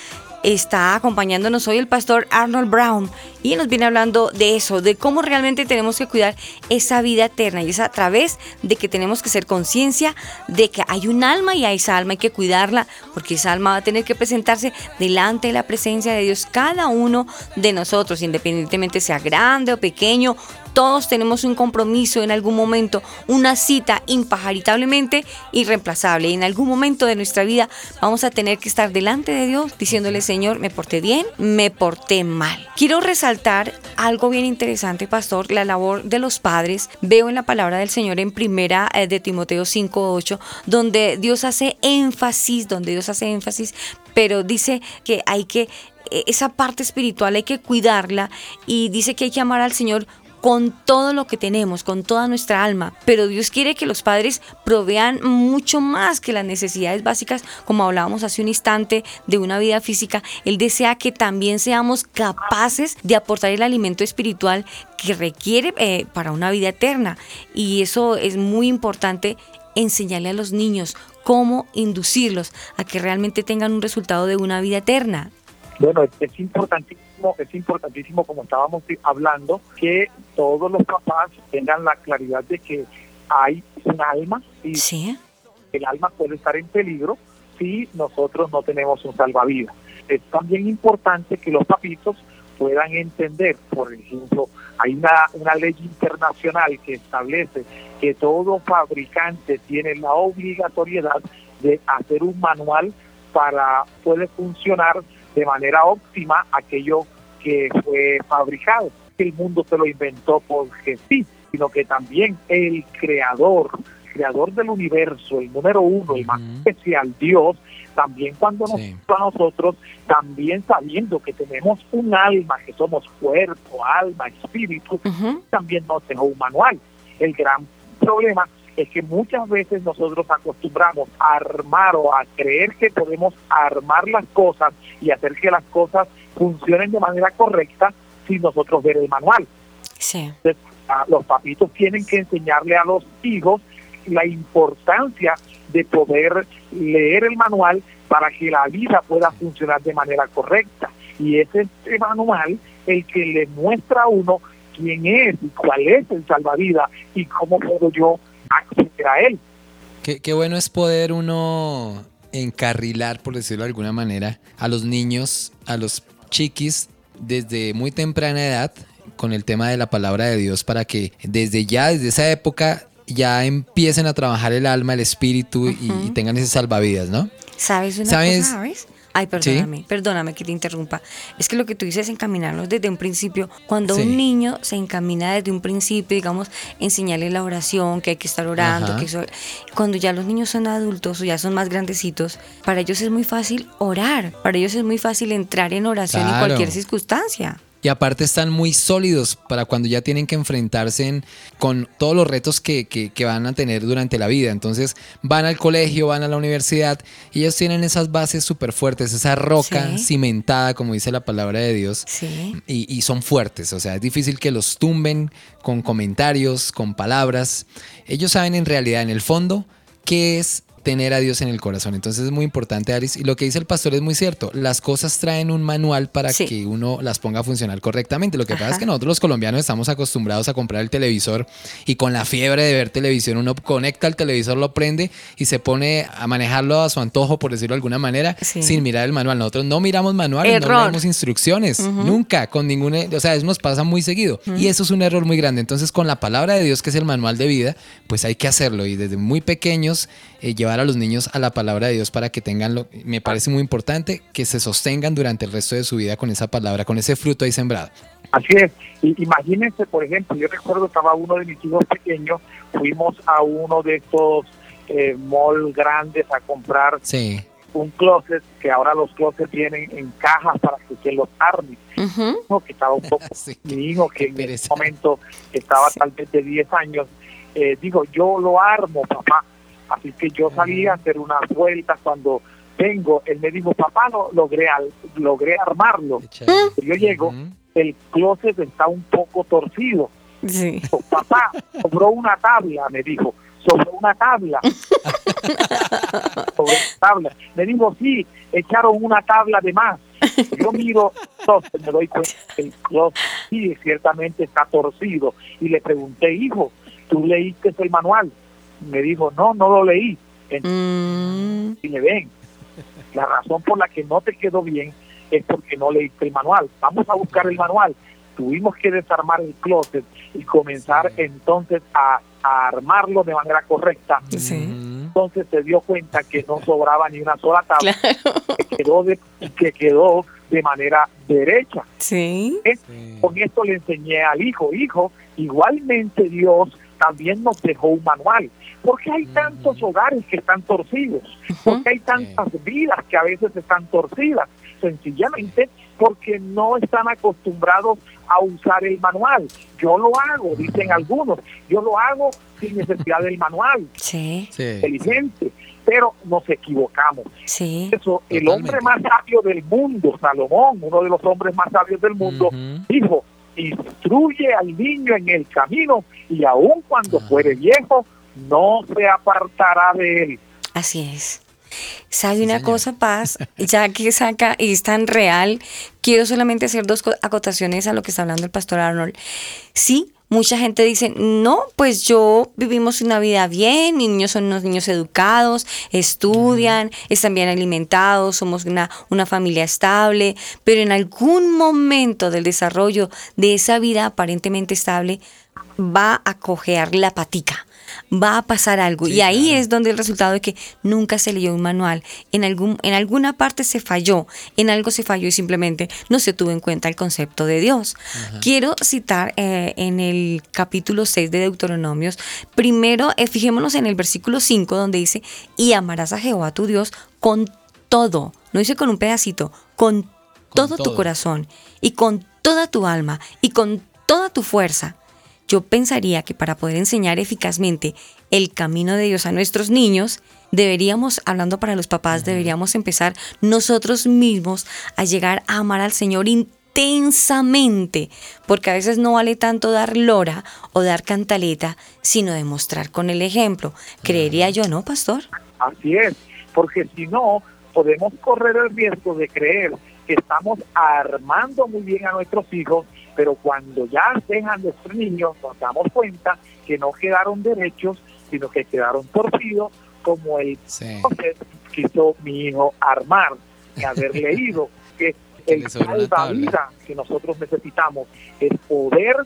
está acompañándonos hoy el pastor Arnold Brown y nos viene hablando de eso, de cómo realmente tenemos que cuidar esa vida eterna. Y es a través de que tenemos que ser conciencia de que hay un alma y a esa alma hay que cuidarla porque esa alma va a tener que presentarse delante de la presencia de Dios cada uno de nosotros, independientemente sea grande o pequeño, todos tenemos un compromiso en algún momento, una cita impajaritablemente irreemplazable. Y en algún momento de nuestra vida vamos a tener que estar delante de Dios diciéndole, Señor, me porté bien, me porté mal. Quiero resaltar algo bien interesante, pastor, la labor de los padres. Veo en la palabra del Señor en primera eh, de Timoteo 5.8, donde Dios hace énfasis, donde Dios hace énfasis, pero dice que hay que eh, esa parte espiritual hay que cuidarla y dice que hay que amar al Señor con todo lo que tenemos, con toda nuestra alma. Pero Dios quiere que los padres provean mucho más que las necesidades básicas, como hablábamos hace un instante de una vida física. Él desea que también seamos capaces de aportar el alimento espiritual que requiere eh, para una vida eterna. Y eso es muy importante enseñarle a los niños cómo inducirlos a que realmente tengan un resultado de una vida eterna. Bueno, es, es importantísimo, es importantísimo, como estábamos hablando, que todos los papás tengan la claridad de que hay un alma y Sí. el alma puede estar en peligro si nosotros no tenemos un salvavidas. Es también importante que los papitos puedan entender, por ejemplo, hay una, una ley internacional que establece que todo fabricante tiene la obligatoriedad de hacer un manual para poder funcionar de manera óptima aquello que fue fabricado. El mundo se lo inventó porque sí, sino que también el creador, creador del universo, el número uno, el más especial, Dios, también cuando nos Sí. a nosotros, también sabiendo que tenemos un alma, que somos cuerpo, alma, espíritu, también nos dejó un manual. El gran problema es que muchas veces nosotros acostumbramos a armar o a creer que podemos armar las cosas y hacer que las cosas funcionen de manera correcta sin nosotros ver el manual. Sí. Entonces, los papitos tienen que enseñarle a los hijos la importancia de poder leer el manual para que la vida pueda funcionar de manera correcta. Y es este manual el que le muestra a uno quién es y cuál es el salvavidas y cómo puedo yo a él. Qué, qué bueno es poder uno encarrilar, por decirlo de alguna manera, a los niños, a los chiquis, desde muy temprana edad, con el tema de la palabra de Dios, para que desde ya, desde esa época, ya empiecen a trabajar el alma, el espíritu y- y, tengan ese salvavidas, ¿no? ¿Sabes una ¿Sabes? cosa, sabes? Ay, perdóname, perdóname que te interrumpa. Es que lo que tú dices es encaminarlos desde un principio. Cuando Sí. un niño se encamina desde un principio, digamos, enseñarle la oración, que hay que estar orando, Ajá. que eso- cuando ya los niños son adultos o ya son más grandecitos, para ellos es muy fácil orar, para ellos es muy fácil entrar en oración en cualquier circunstancia. Y aparte están muy sólidos para cuando ya tienen que enfrentarse en- con todos los retos que, que- que van a tener durante la vida. Entonces van al colegio, van a la universidad y ellos tienen esas bases súper fuertes, esa roca Sí. cimentada, como dice la palabra de Dios. Sí. Y, y son fuertes, o sea, es difícil que los tumben con comentarios, con palabras. Ellos saben en realidad, en el fondo, qué es tener a Dios en el corazón. Entonces es muy importante, Aris. Y lo que dice el pastor es muy cierto. Las cosas traen un manual para Sí. que uno las ponga a funcionar correctamente. Lo que pasa es que nosotros los colombianos estamos acostumbrados a comprar el televisor y con la fiebre de ver televisión uno conecta el televisor, lo prende y se pone a manejarlo a su antojo, por decirlo de alguna manera, Sí. sin mirar el manual. Nosotros no miramos manuales, Error. no leemos instrucciones, nunca, con ninguna, o sea, eso nos pasa muy seguido. Y eso es un error muy grande. Entonces, con la palabra de Dios, que es el manual de vida, pues hay que hacerlo y desde muy pequeños eh, llevar a los niños a la palabra de Dios para que tengan, lo, me parece muy importante, que se sostengan durante el resto de su vida con esa palabra, con ese fruto ahí sembrado. Así es. Y imagínense, por ejemplo, yo recuerdo que estaba uno de mis hijos pequeños, fuimos a uno de estos eh, mall grandes a comprar Sí. un closet, que ahora los closets vienen en cajas para que se los arme. Ujú. hijo que estaba un poco, mi hijo que en ese momento estaba tal vez de 10 años, eh, dijo, yo lo armo, papá. Así que yo salí a hacer unas vueltas cuando vengo, él me dijo, papá, lo, logré, al- logré armarlo. Yo llego, el closet está un poco torcido. Sí. Dijo, papá, sobró una tabla, me dijo, sobró una tabla. Sobró una tabla. Me dijo, sí, echaron una tabla de más. Yo miro, entonces me doy cuenta que el closet sí, ciertamente está torcido. Y le pregunté, hijo, ¿tú leíste el manual? Me dijo, no, no lo leí. Mm. Y me ven, la razón por la que no te quedó bien es porque no leíste el manual. Vamos a buscar el manual. Tuvimos que desarmar el closet y comenzar entonces a, a armarlo de manera correcta. Entonces se dio cuenta que no sobraba ni una sola tabla, que, quedó de, que quedó de manera derecha. Sí. ¿Eh? Con esto le enseñé al hijo, hijo, igualmente Dios también nos dejó un manual. ¿Por qué hay tantos hogares que están torcidos? ¿Por qué hay tantas vidas que a veces están torcidas? Sencillamente porque no están acostumbrados a usar el manual. Yo lo hago, dicen algunos, yo lo hago sin necesidad del manual. Sí. Inteligente, pero nos equivocamos. Sí. Eso, el hombre más sabio del mundo, Salomón, uno de los hombres más sabios del mundo, dijo, instruye al niño en el camino y aun cuando fuere viejo, no se apartará de él. Así es. ¿Sabe una cosa, Paz? Ya que saca y es tan real, quiero solamente hacer dos co- acotaciones a lo que está hablando el pastor Arnold. Sí, mucha gente dice, no, pues yo vivimos una vida bien, mis niños son unos niños educados, estudian, están bien alimentados, somos una, una familia estable, pero en algún momento del desarrollo de esa vida aparentemente estable va a cojear la patica va a pasar algo. y ahí es donde el resultado de que nunca se leyó un manual. En, algún, en alguna parte se falló, en algo se falló y simplemente no se tuvo en cuenta el concepto de Dios. Quiero citar eh, en el capítulo 6 de Deuteronomios, primero eh, fijémonos en el versículo 5 donde dice, y amarás a Jehová tu Dios con todo, no dice con un pedacito, con todo tu corazón y con toda tu alma y con toda tu fuerza. Yo pensaría que para poder enseñar eficazmente el camino de Dios a nuestros niños, deberíamos, hablando para los papás, deberíamos empezar nosotros mismos a llegar a amar al Señor intensamente, porque a veces no vale tanto dar lora o dar cantaleta, sino demostrar con el ejemplo. Creería yo, ¿no, pastor? Así es, porque si no, podemos correr el riesgo de creer que estamos armando muy bien a nuestros hijos, pero cuando ya dejan de ser niños nos damos cuenta que no quedaron derechos, sino que quedaron torcidos, como el entonces quiso mi hijo armar y haber leído que el salvavidas que nosotros necesitamos es poder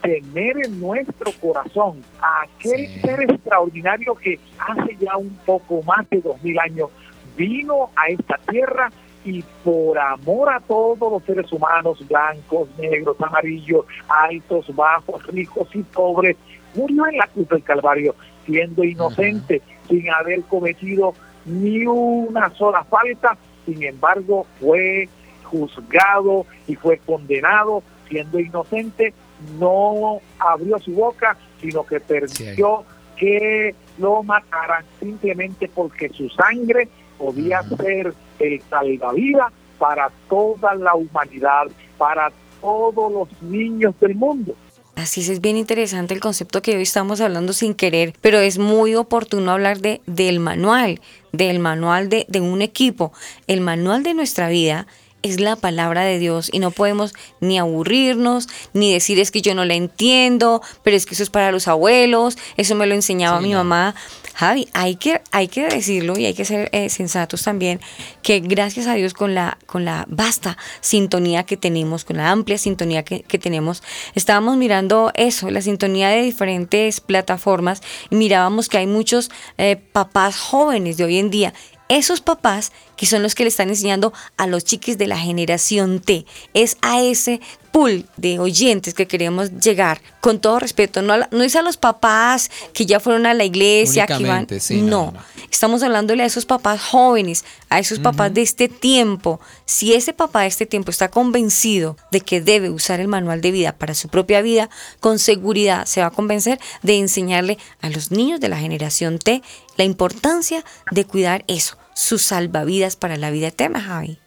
tener en nuestro corazón a aquel ser extraordinario que hace ya un poco más de dos mil años vino a esta tierra y por amor a todos los seres humanos, blancos, negros, amarillos, altos, bajos, ricos y pobres, murió en la cruz del Calvario siendo inocente, sin haber cometido ni una sola falta, sin embargo fue juzgado y fue condenado. Siendo inocente, no abrió su boca, sino que permitió que lo mataran simplemente porque su sangre podía ser el salvavidas para toda la humanidad, para todos los niños del mundo. Así es, es bien interesante el concepto que hoy estamos hablando sin querer, pero es muy oportuno hablar de, del manual, del manual de, de un equipo. El manual de nuestra vida es la palabra de Dios y no podemos ni aburrirnos, ni decir es que yo no la entiendo, pero es que eso es para los abuelos, eso me lo enseñaba mi mamá. Javi, hay que, hay que decirlo y hay que ser eh, sensatos también, que gracias a Dios con la, con la vasta sintonía que tenemos, con la amplia sintonía que, que tenemos, estábamos mirando eso, la sintonía de diferentes plataformas y mirábamos que hay muchos eh, papás jóvenes de hoy en día esos papás que son los que le están enseñando a los chiquis de la generación T. Es a ese pool de oyentes que queremos llegar, con todo respeto, no, no es a los papás que ya fueron a la iglesia, que van, sí, no, no, no. estamos hablándole a esos papás jóvenes, a esos papás de este tiempo. Si ese papá de este tiempo está convencido de que debe usar el manual de vida para su propia vida, con seguridad se va a convencer de enseñarle a los niños de la generación T la importancia de cuidar eso, sus salvavidas para la vida eterna, Javi.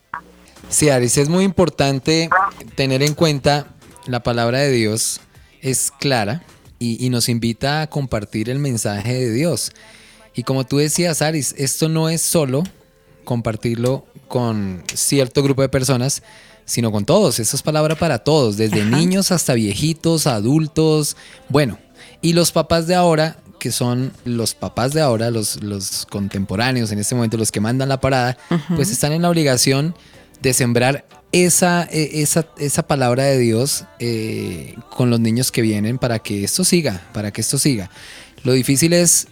Sí, Aris, es muy importante tener en cuenta la palabra de Dios es clara y, y, nos invita a compartir el mensaje de Dios. Y como tú decías, Aris, esto no es solo compartirlo con cierto grupo de personas, sino con todos. Esto es palabra para todos, desde Ajá. niños hasta viejitos, adultos. Bueno, y los papás de ahora que son los papás de ahora, los, los contemporáneos en este momento, los que mandan la parada, uh -huh. pues están en la obligación de sembrar esa, esa, esa palabra de Dios eh, con los niños que vienen para que esto siga, para que esto siga. Lo difícil es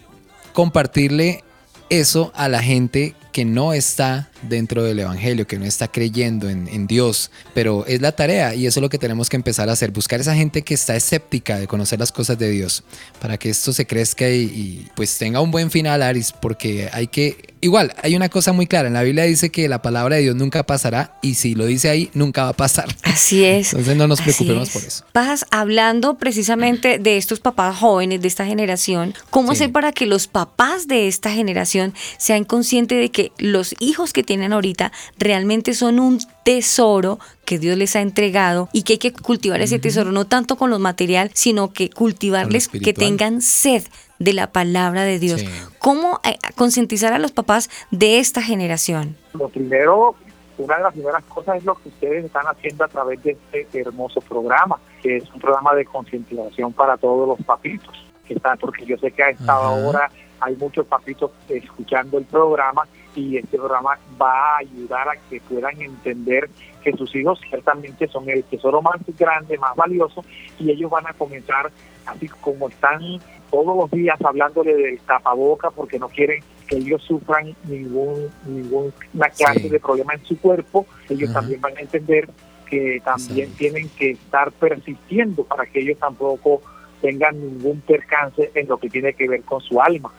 compartirle eso a la gente que no está dentro del Evangelio, que no está creyendo en, Dios, pero es la tarea y eso es lo que tenemos que empezar a hacer, buscar esa gente que está escéptica de conocer las cosas de Dios, para que esto se crezca y, y pues tenga un buen final, Aris, porque hay que, igual, hay una cosa muy clara, en la Biblia dice que la palabra de Dios nunca pasará y si lo dice ahí, nunca va a pasar. Así es. Entonces no nos preocupemos por eso. Vas hablando precisamente de estos papás jóvenes de esta generación, ¿cómo sí. hacer para que los papás de esta generación sean conscientes de que los hijos que tienen ahorita realmente son un tesoro que Dios les ha entregado y que hay que cultivar ese uh -huh. tesoro no tanto con lo material, sino que cultivarles que tengan sed de la palabra de Dios. Sí. ¿Cómo eh, concientizar a los papás de esta generación? Lo primero, una de las primeras cosas es lo que ustedes están haciendo a través de este hermoso programa, que es un programa de concientización para todos los papitos, que están, porque yo sé que a esta -huh. hora hay muchos papitos escuchando el programa y este programa va a ayudar a que puedan entender que sus hijos ciertamente son el tesoro más grande, más valioso y ellos van a comenzar así como están todos los días hablándole del tapaboca porque no quieren que ellos sufran ningún ninguna clase sí. de problema en su cuerpo, ellos uh -huh. también van a entender que también sí. tienen que estar persistiendo para que ellos tampoco tengan ningún percance en lo que tiene que ver con su alma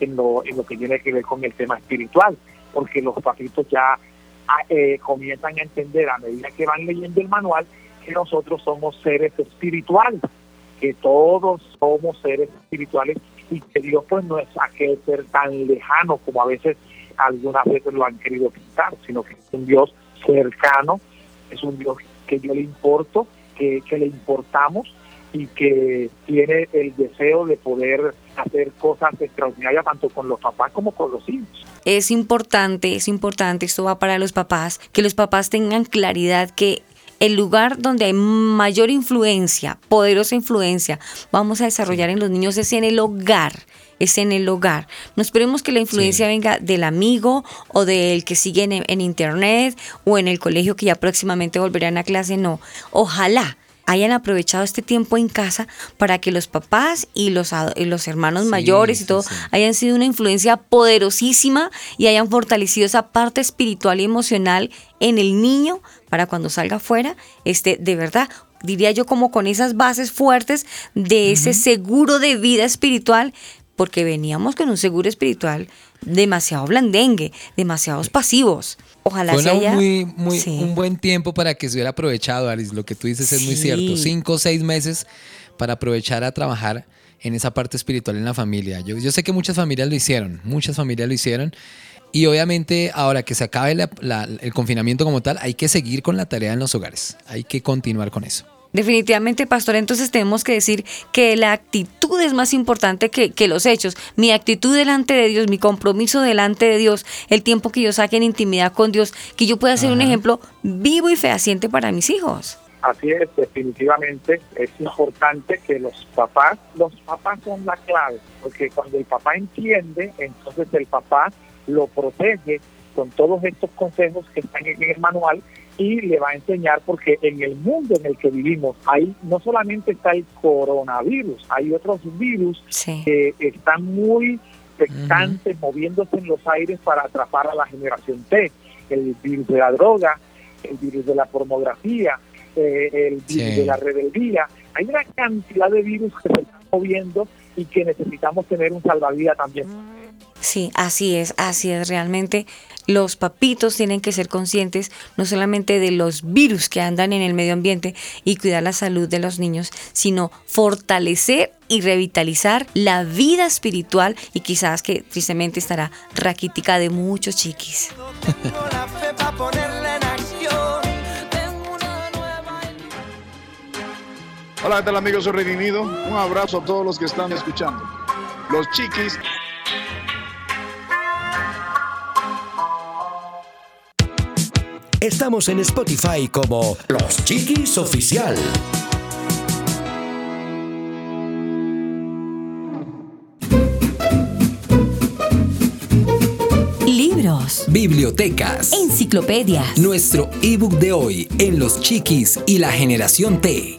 en lo, en lo que tiene que ver con el tema espiritual, porque los papitos ya ah, eh, comienzan a entender a medida que van leyendo el manual que nosotros somos seres espirituales, que todos somos seres espirituales y que Dios pues no es aquel ser tan lejano como a veces algunas veces lo han querido pintar, sino que es un Dios cercano, es un Dios que yo le importo, que, que le importamos y que tiene el deseo de poder hacer cosas extraordinarias tanto con los papás como con los hijos. Es importante, es importante, esto va para los papás, que los papás tengan claridad que el lugar donde hay mayor influencia, poderosa influencia, vamos a desarrollar en los niños es en el hogar es en el hogar. No esperemos que la influencia sí. venga del amigo o del que sigue en, en, internet o en el colegio que ya próximamente volverán a clase, no. Ojalá hayan aprovechado este tiempo en casa para que los papás y los, y los hermanos sí, mayores y todo sí, sí. hayan sido una influencia poderosísima y hayan fortalecido esa parte espiritual y emocional en el niño para cuando salga afuera, este, de verdad, diría yo como con esas bases fuertes de ese uh -huh. seguro de vida espiritual, porque veníamos con un seguro espiritual demasiado blandengue, demasiados pasivos. Ojalá Fue se haya... muy, muy, sí. un buen tiempo para que se hubiera aprovechado, Aris. Lo que tú dices sí. es muy cierto. Cinco o seis meses para aprovechar a trabajar en esa parte espiritual en la familia. Yo, yo sé que muchas familias lo hicieron, muchas familias lo hicieron. Y obviamente ahora que se acabe la, la, el confinamiento como tal, hay que seguir con la tarea en los hogares. Hay que continuar con eso. Definitivamente, pastor, entonces tenemos que decir que la actitud es más importante que, que, los hechos. Mi actitud delante de Dios, mi compromiso delante de Dios, el tiempo que yo saque en intimidad con Dios, que yo pueda ser un ejemplo vivo y fehaciente para mis hijos. Así es, definitivamente es importante que los papás, los papás son la clave, porque cuando el papá entiende, entonces el papá lo protege con todos estos consejos que están en el manual y le va a enseñar porque en el mundo en el que vivimos ahí no solamente está el coronavirus, hay otros virus que están muy expectantes, moviéndose en los aires para atrapar a la generación T, el virus de la droga, el virus de la pornografía, eh, el virus de la rebeldía. Hay una cantidad de virus que se están moviendo y que necesitamos tener un salvavidas también. Sí, así es, así es realmente los papitos tienen que ser conscientes no solamente de los virus que andan en el medio ambiente y cuidar la salud de los niños, sino fortalecer y revitalizar la vida espiritual y quizás que tristemente estará raquítica de muchos chiquis. Hola, ¿qué tal amigos? Un abrazo a todos los que están escuchando. Los chiquis Estamos en Spotify como Los Chiquis Oficial. Libros, bibliotecas, enciclopedias. Nuestro ebook de hoy en Los Chiquis y la Generación T.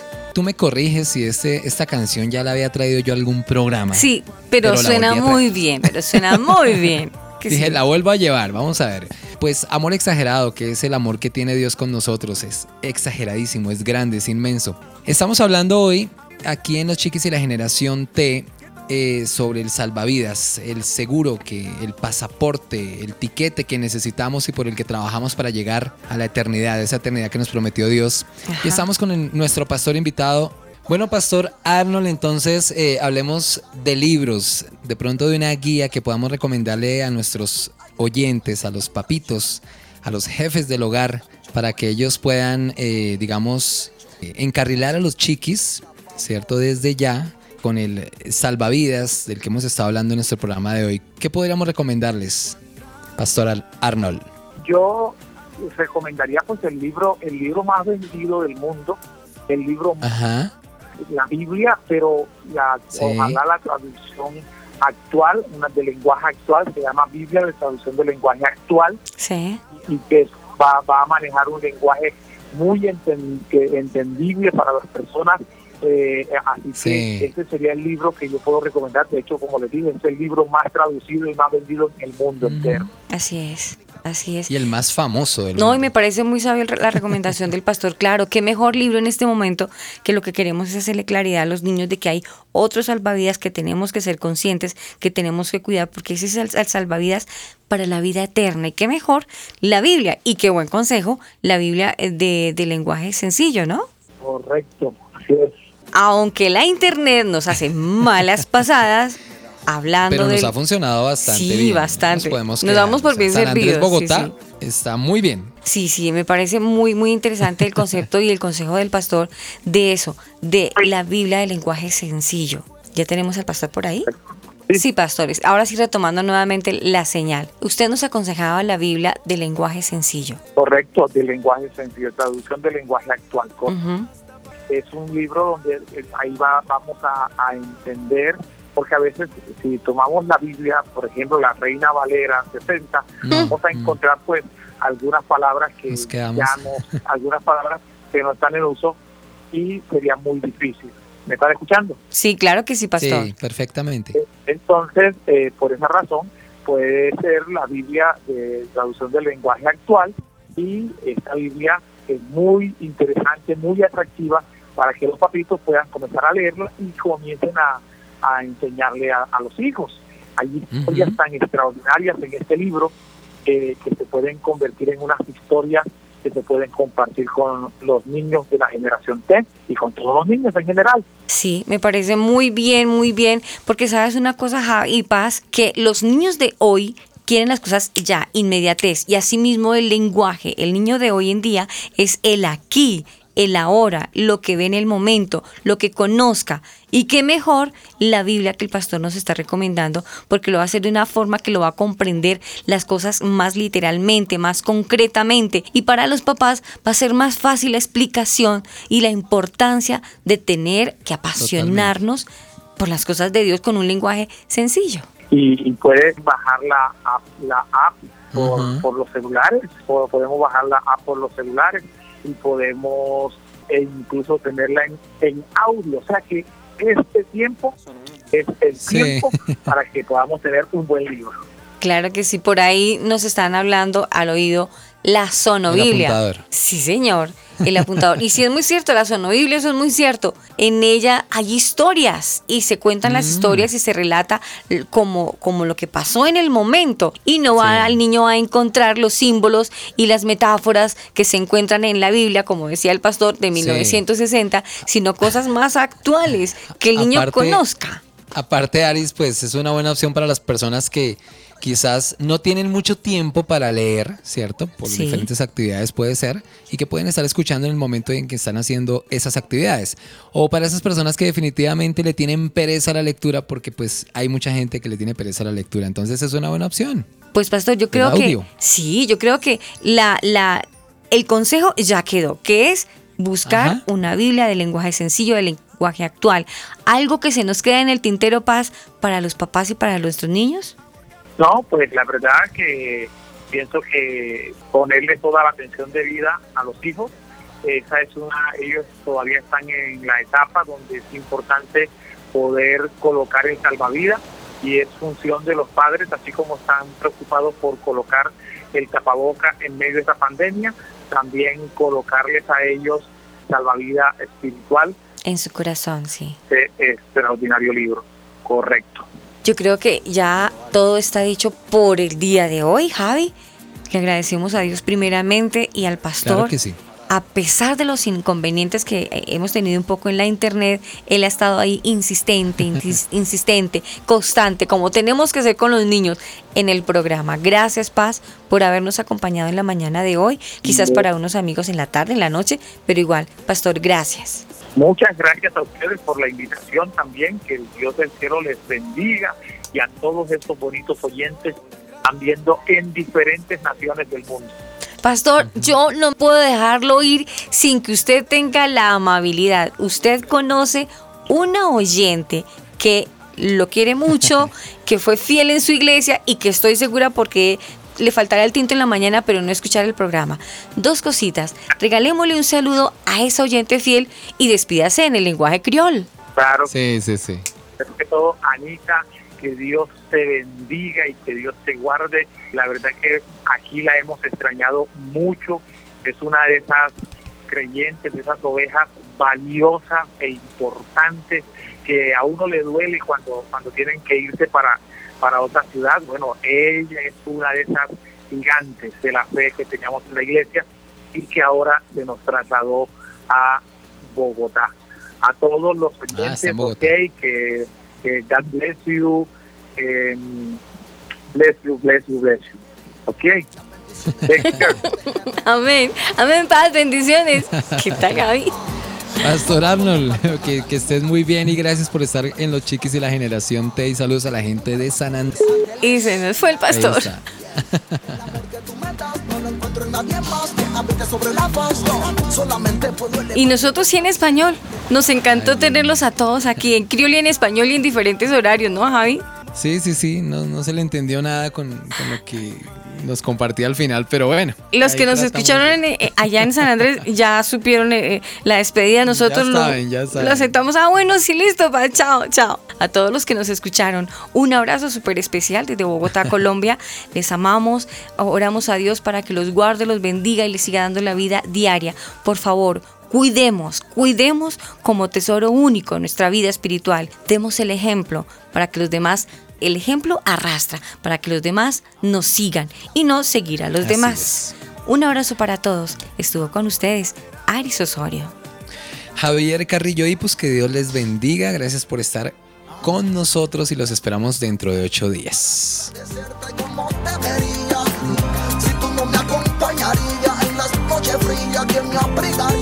Tú me corriges si este, esta canción ya la había traído yo a algún programa. Sí, pero, suena muy bien, pero suena muy bien. Dije, la vuelvo a llevar, vamos a ver. Pues amor exagerado, que es el amor que tiene Dios con nosotros, es exageradísimo, es grande, es inmenso. Estamos hablando hoy aquí en Los Chiquis y la Generación T eh, sobre el salvavidas, el seguro, que el pasaporte, el tiquete que necesitamos y por el que trabajamos para llegar a la eternidad, esa eternidad que nos prometió Dios. Y estamos con nuestro pastor invitado. Bueno, Pastor Arnold, entonces eh, hablemos de libros, de pronto de una guía que podamos recomendarle a nuestros oyentes, a los papitos, a los jefes del hogar, para que ellos puedan, eh, digamos, encarrilar a los chiquis ¿cierto? Desde ya, con el salvavidas del que hemos estado hablando en nuestro programa de hoy, ¿qué podríamos recomendarles, Pastor Arnold? Yo recomendaría pues el libro, el libro más vendido del mundo, el libro la Biblia, pero la, ojalá la traducción actual, una de lenguaje actual, se llama Biblia de traducción de lenguaje actual, sí. y que va, va a manejar un lenguaje muy entendible para las personas eh, así que este sería el libro que yo puedo recomendar. De hecho, como les dije, es el libro más traducido y más vendido en el mundo entero. Así es. Así es. Y el más famoso del No, y me parece muy sabio la recomendación del pastor. Claro, qué mejor libro en este momento que lo que queremos es hacerle claridad a los niños de que hay otros salvavidas que tenemos que ser conscientes, que tenemos que cuidar, porque ese es el, salvavidas para la vida eterna. Y qué mejor la Biblia. Y qué buen consejo, la Biblia eh, de, de lenguaje sencillo, ¿no? Correcto, así es aunque la internet nos hace malas pasadas, hablando Pero nos ha funcionado bastante sí, bien. bastante. Nos, damos por bien San servidos. Bogotá está muy bien. Sí, sí, me parece muy, muy interesante el concepto y el consejo del pastor de eso, de la Biblia de lenguaje sencillo. ¿Ya tenemos al pastor por ahí? Sí, pastores. Ahora sí retomando nuevamente la señal. Usted nos aconsejaba la Biblia de lenguaje sencillo. Correcto, de lenguaje sencillo, traducción de lenguaje actual es un libro donde eh, ahí va, vamos a, entender, porque a veces si tomamos la Biblia, por ejemplo, la Reina Valera 60, vamos a encontrar pues algunas palabras que ya no, algunas palabras que no están en uso y sería muy difícil. ¿Me están escuchando? Sí, claro que sí, pastor. Sí, perfectamente. Entonces, eh, por esa razón, puede ser la Biblia de traducción del lenguaje actual y esta Biblia es muy interesante, muy atractiva para que los papitos puedan comenzar a leerla y comiencen a, a enseñarle a, a los hijos. Hay historias tan extraordinarias en este libro eh, que se pueden convertir en unas historias que se pueden compartir con los niños de la generación T y con todos los niños en general. Sí, me parece muy bien, muy bien, porque sabes una cosa, Javi y Paz, que los niños de hoy quieren las cosas ya, inmediatez, y asimismo el lenguaje, el niño de hoy en día es el aquí, el ahora, lo que ve en el momento, lo que conozca. Y qué mejor la Biblia que el pastor nos está recomendando, porque lo va a hacer de una forma que lo va a comprender las cosas más literalmente, más concretamente. Y para los papás va a ser más fácil la explicación y la importancia de tener que apasionarnos por las cosas de Dios con un lenguaje sencillo. Y, y puedes bajar la app, la app por, por los celulares, o podemos bajar la app por los celulares y podemos e incluso tenerla en, en audio. O sea que este tiempo es el Sí. tiempo para que podamos tener un buen libro. Claro que sí, por ahí nos están hablando al oído la sonobiblia. apuntador. Sí, señor, el apuntador. Y sí es muy cierto, la sonobiblia, eso es muy cierto. En ella hay historias y se cuentan las Mm. historias y se relata como, como lo que pasó en el momento. Y no va al niño a encontrar los símbolos y las metáforas que se encuentran en la Biblia, como decía el pastor de 1960, sino cosas más actuales que el niño Aparte- conozca. Aparte, Aris, pues es una buena opción para las personas que quizás no tienen mucho tiempo para leer, ¿cierto? Por Sí. diferentes actividades puede ser, y que pueden estar escuchando en el momento en que están haciendo esas actividades. O para esas personas que definitivamente le tienen pereza a la lectura, porque pues hay mucha gente que le tiene pereza a la lectura. Entonces es una buena opción. Pues pastor, yo creo que sí, yo creo que la, la, el consejo ya quedó, que es buscar Ajá. una Biblia de lenguaje sencillo, de lenguaje actual. Algo que se nos queda en el tintero paz para los papás y para nuestros niños. No, pues la verdad que pienso que ponerle toda la atención de vida a los hijos, esa es una, ellos todavía están en la etapa donde es importante poder colocar el salvavidas y es función de los padres, así como están preocupados por colocar el tapaboca en medio de esta pandemia, también colocarles a ellos salvavidas espiritual En su corazón, sí. de extraordinario libro. Correcto. Yo creo que ya todo está dicho por el día de hoy, Javi. Le agradecemos a Dios primeramente y al pastor. Claro que sí. A pesar de los inconvenientes que eh, hemos tenido un poco en la internet, él ha estado ahí insistente, insis- insistente, constante, como tenemos que ser con los niños en el programa. Gracias, Paz, por habernos acompañado en la mañana de hoy. Quizás para unos amigos en la tarde, en la noche, pero igual, Pastor, gracias. Muchas gracias a ustedes por la invitación también, que el Dios del cielo les bendiga y a todos estos bonitos oyentes que están viendo en diferentes naciones del mundo. Pastor, yo no puedo dejarlo ir sin que usted tenga la amabilidad. Usted conoce una oyente que lo quiere mucho, que fue fiel en su iglesia y que estoy segura porque le faltará el tinto en la mañana, pero no escuchar el programa. Dos cositas. Regalémosle un saludo a esa oyente fiel y despídase en el lenguaje criol. Claro. Sí, sí, sí. Que todo, Anita, que Dios te bendiga y que Dios te guarde. La verdad que aquí la hemos extrañado mucho. Es una de esas creyentes, de esas ovejas valiosas e importantes que a uno le duele cuando, cuando tienen que irse para, para otra ciudad. Bueno, ella es una de esas gigantes de la fe que teníamos en la iglesia y que ahora se nos trasladó a Bogotá. A todos los oyentes, en Bogotá. ok, que, que God bless you, em, bless you, bless you, bless you. Ok. Amén. Amén, paz, bendiciones. ¿Qué tal, Gaby? Pastor Arnold, que, que estés muy bien y gracias por estar en Los Chiquis y la Generación T y saludos a la gente de San Andrés. Y se nos fue el pastor. Ahí está. Y nosotros sí en español. Nos encantó tenerlos a todos aquí en criol y en español y en diferentes horarios, ¿no, Javi? Sí, sí, sí, no, no se le entendió nada con, con lo que nos compartía al final, pero bueno. Los que nos escucharon en- eh, allá en San Andrés ya supieron eh, eh, la despedida. Nosotros saben, ya saben. lo aceptamos. Ah, bueno, sí, listo. Pa, chao, chao. A todos los que nos escucharon, un abrazo súper especial desde Bogotá, Colombia. Les amamos. Oramos a Dios para que los guarde, los bendiga y les siga dando la vida diaria. Por favor, Cuidemos, cuidemos como tesoro único nuestra vida espiritual. Demos el ejemplo para que los demás, el ejemplo arrastra, para que los demás nos sigan y no seguir a los Así demás. Un abrazo para todos. Estuvo con ustedes Aris Osorio. Javier Carrillo Ipus, que Dios les bendiga. Gracias por estar con nosotros y los esperamos dentro de ocho días. Si tú no me acompañarías en las noches frías, ¿quién me abrigaría?